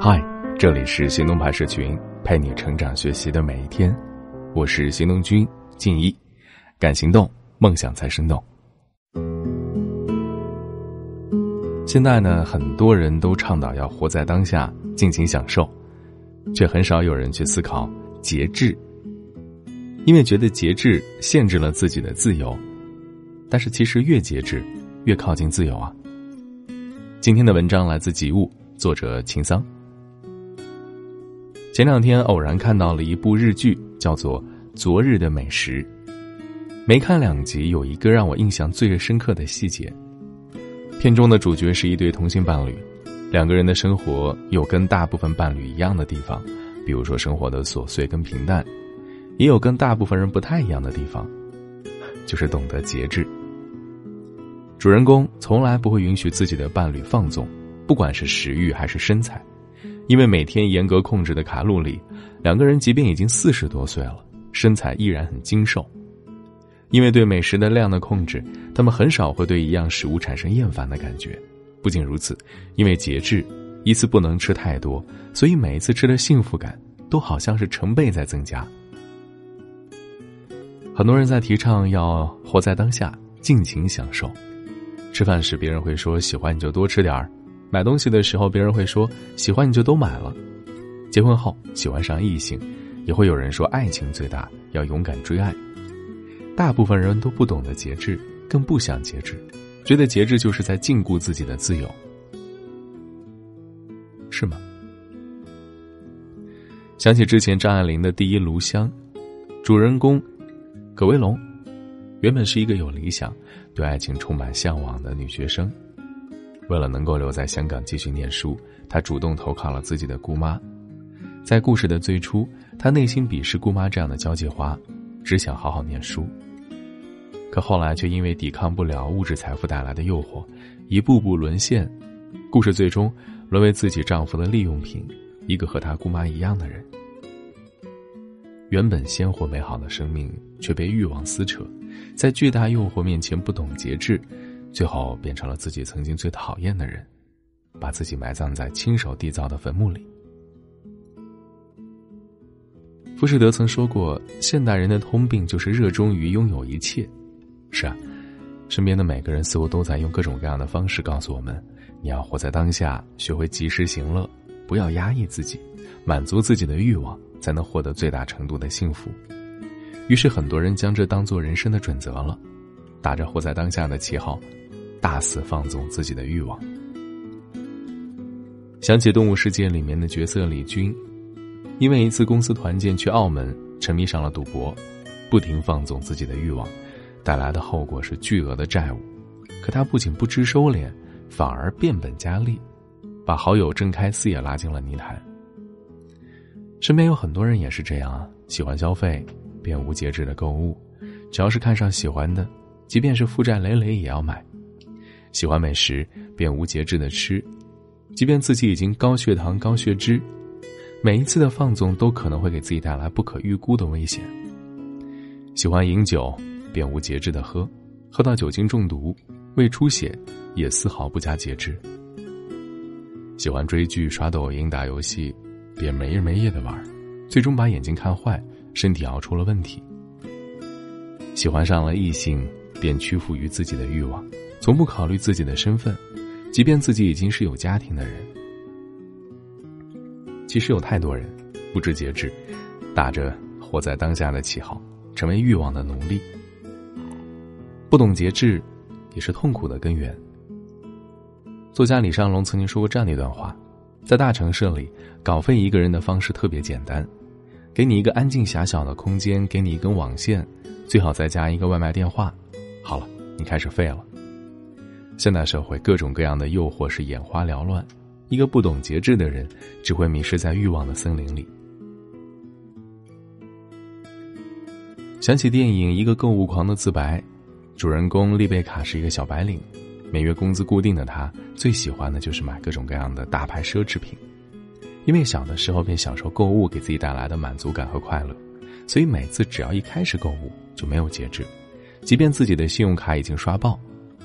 嗨，这里是行动派社群，陪你成长学习的每一天。我是行动君静一，敢行动，梦想才生动。现在呢，很多人都倡导要活在当下，尽情享受，却很少有人去思考节制，因为觉得节制限制了自己的自由。但是其实越节制，越靠近自由啊。今天的文章来自《及物》，作者秦桑。前两天偶然看到了一部日剧，叫做《昨日的美食》。没看两集，有一个让我印象最深刻的细节。片中的主角是一对同性伴侣，两个人的生活有跟大部分伴侣一样的地方，比如说生活的琐碎跟平淡，也有跟大部分人不太一样的地方，就是懂得节制。主人公从来不会允许自己的伴侣放纵，不管是食欲还是身材。因为每天严格控制的卡路里，两个人即便已经四十多岁了，身材依然很精瘦。因为对美食的量的控制，他们很少会对一样食物产生厌烦的感觉。不仅如此，因为节制，一次不能吃太多，所以每一次吃的幸福感都好像是成倍在增加。很多人在提倡要活在当下，尽情享受。吃饭时，别人会说喜欢你就多吃点儿。买东西的时候，别人会说喜欢你就都买了；结婚后喜欢上异性，也会有人说爱情最大，要勇敢追爱。大部分人都不懂得节制，更不想节制，觉得节制就是在禁锢自己的自由，是吗？想起之前张爱玲的第一炉香，主人公葛威龙，原本是一个有理想、对爱情充满向往的女学生。为了能够留在香港继续念书，他主动投靠了自己的姑妈。在故事的最初，他内心鄙视姑妈这样的交际花，只想好好念书。可后来却因为抵抗不了物质财富带来的诱惑，一步步沦陷。故事最终沦为自己丈夫的利用品，一个和他姑妈一样的人。原本鲜活美好的生命却被欲望撕扯，在巨大诱惑面前不懂节制。最后变成了自己曾经最讨厌的人，把自己埋葬在亲手缔造的坟墓里。浮士德曾说过：“现代人的通病就是热衷于拥有一切。”是啊，身边的每个人似乎都在用各种各样的方式告诉我们：“你要活在当下，学会及时行乐，不要压抑自己，满足自己的欲望，才能获得最大程度的幸福。”于是，很多人将这当做人生的准则了，打着活在当下的旗号。大肆放纵自己的欲望。想起《动物世界》里面的角色李军，因为一次公司团建去澳门，沉迷上了赌博，不停放纵自己的欲望，带来的后果是巨额的债务。可他不仅不知收敛，反而变本加厉，把好友郑开思也拉进了泥潭。身边有很多人也是这样啊，喜欢消费，便无节制的购物，只要是看上喜欢的，即便是负债累累也要买。喜欢美食，便无节制的吃，即便自己已经高血糖、高血脂，每一次的放纵都可能会给自己带来不可预估的危险。喜欢饮酒，便无节制的喝，喝到酒精中毒、胃出血，也丝毫不加节制。喜欢追剧、刷抖音、打游戏，便没日没夜的玩，最终把眼睛看坏，身体熬出了问题。喜欢上了异性，便屈服于自己的欲望。从不考虑自己的身份，即便自己已经是有家庭的人。其实有太多人不知节制，打着活在当下的旗号，成为欲望的奴隶。不懂节制，也是痛苦的根源。作家李尚龙曾经说过这样的一段话：在大城市里，搞废一个人的方式特别简单，给你一个安静狭小的空间，给你一根网线，最好再加一个外卖电话，好了，你开始废了。现代社会各种各样的诱惑是眼花缭乱，一个不懂节制的人只会迷失在欲望的森林里。想起电影《一个购物狂的自白》，主人公丽贝卡是一个小白领，每月工资固定的她最喜欢的就是买各种各样的大牌奢侈品，因为小的时候便享受购物给自己带来的满足感和快乐，所以每次只要一开始购物就没有节制，即便自己的信用卡已经刷爆。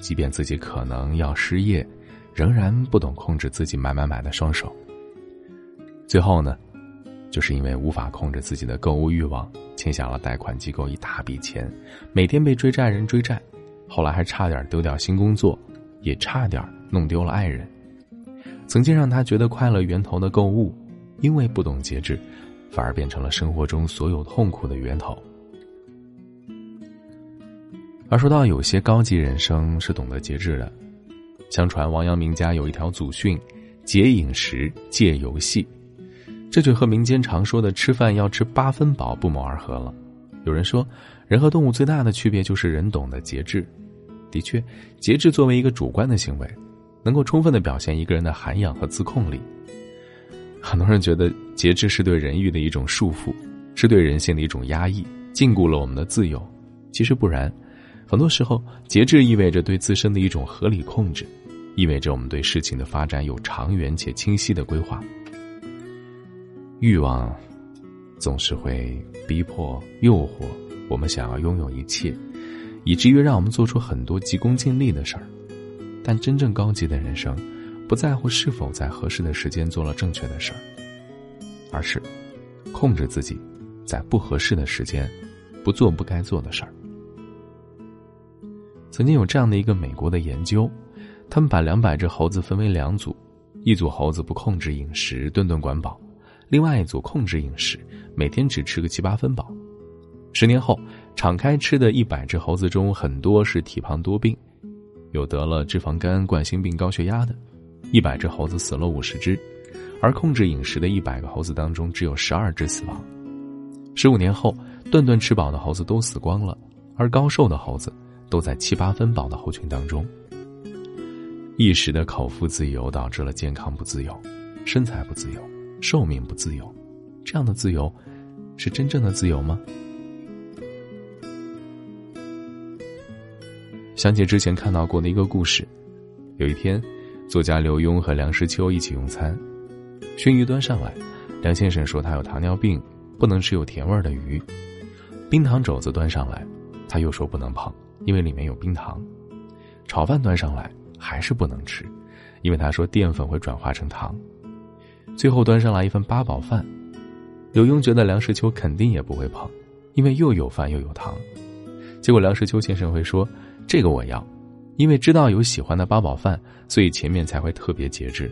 即便自己可能要失业，仍然不懂控制自己买买买的双手。最后呢，就是因为无法控制自己的购物欲望，欠下了贷款机构一大笔钱，每天被追债人追债，后来还差点丢掉新工作，也差点弄丢了爱人。曾经让他觉得快乐源头的购物，因为不懂节制，反而变成了生活中所有痛苦的源头。而说到有些高级人生是懂得节制的，相传王阳明家有一条祖训：节饮食，戒游戏。这就和民间常说的“吃饭要吃八分饱”不谋而合了。有人说，人和动物最大的区别就是人懂得节制。的确，节制作为一个主观的行为，能够充分的表现一个人的涵养和自控力。很多人觉得节制是对人欲的一种束缚，是对人性的一种压抑，禁锢了我们的自由。其实不然，很多时候，节制意味着对自身的一种合理控制，意味着我们对事情的发展有长远且清晰的规划。欲望总是会逼迫、诱惑我们想要拥有一切，以至于让我们做出很多急功近利的事儿。但真正高级的人生，不在乎是否在合适的时间做了正确的事儿，而是控制自己在不合适的时间不做不该做的事儿。曾经有这样的一个美国的研究，他们把两百只猴子分为两组，一组猴子不控制饮食，顿顿管饱。另外一组控制饮食，每天只吃个七八分饱。十年后，敞开吃的一百只猴子中，很多是体胖多病，有得了脂肪肝、冠心病、高血压的。一百只猴子死了五十只，而控制饮食的一百个猴子当中，只有十二只死亡。十五年后，顿顿吃饱的猴子都死光了，而高瘦的猴子都在七八分饱的猴群当中。一时的口腹自由导致了健康不自由，身材不自由。寿命不自由，这样的自由，是真正的自由吗？想起之前看到过的一个故事，有一天，作家刘墉和梁实秋一起用餐，熏鱼端上来，梁先生说他有糖尿病，不能吃有甜味的鱼；冰糖肘子端上来，他又说不能碰，因为里面有冰糖；炒饭端上来，还是不能吃，因为他说淀粉会转化成糖。最后端上来一份八宝饭，刘墉觉得梁实秋肯定也不会碰，因为又有饭又有糖。结果梁实秋先生会说：“这个我要，因为知道有喜欢的八宝饭，所以前面才会特别节制。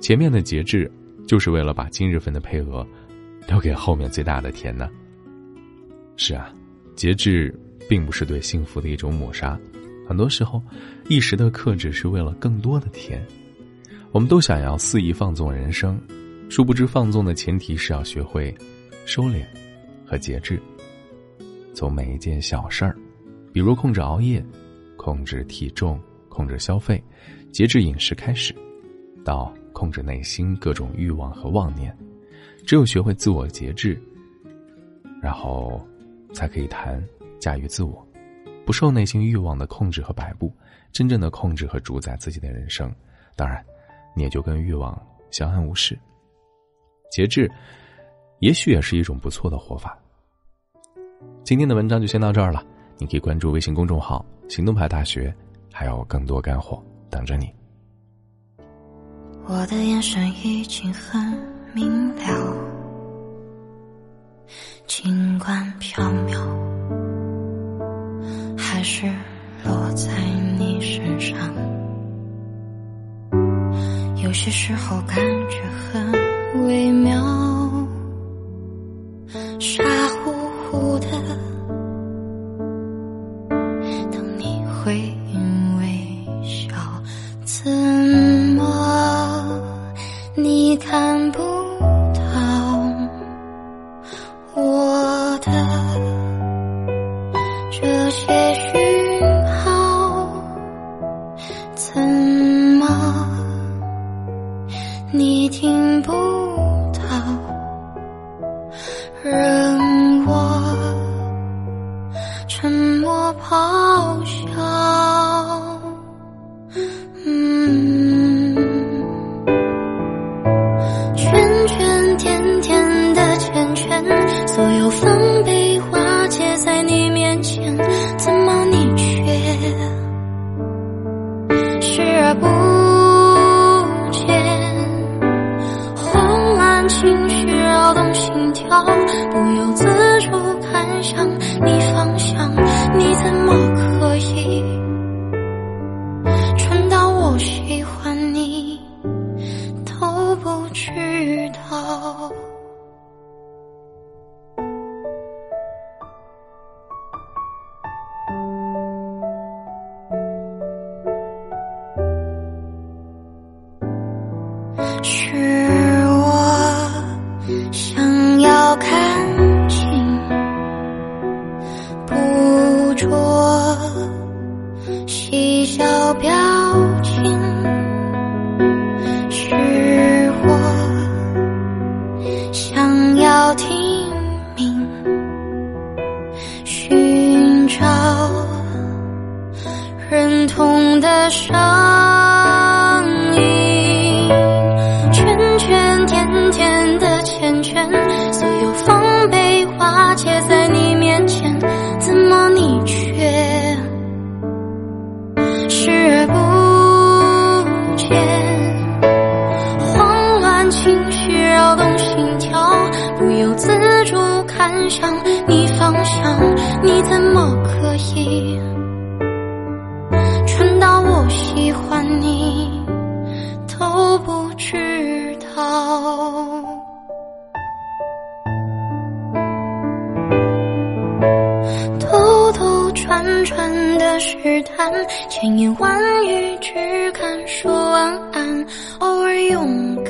前面的节制，就是为了把今日份的配额留给后面最大的甜呢。”是啊，节制并不是对幸福的一种抹杀，很多时候，一时的克制是为了更多的甜。我们都想要肆意放纵人生，殊不知放纵的前提是要学会收敛和节制。从每一件小事儿，比如控制熬夜、控制体重、控制消费、节制饮食开始，到控制内心各种欲望和妄念，只有学会自我节制，然后才可以谈驾驭自我，不受内心欲望的控制和摆布，真正的控制和主宰自己的人生。当然。你也就跟欲望相安无事，节制，也许也是一种不错的活法。今天的文章就先到这儿了，你可以关注微信公众号“行动派大学”，还有更多干货等着你。我的眼神已经很明了，尽管缥缈，还是落在你身上。有些时候感觉很微妙，喜欢你都不知道。以蠢到我喜欢你都不知道。兜兜转转的试探，千言万语只敢说晚安，偶尔用敢。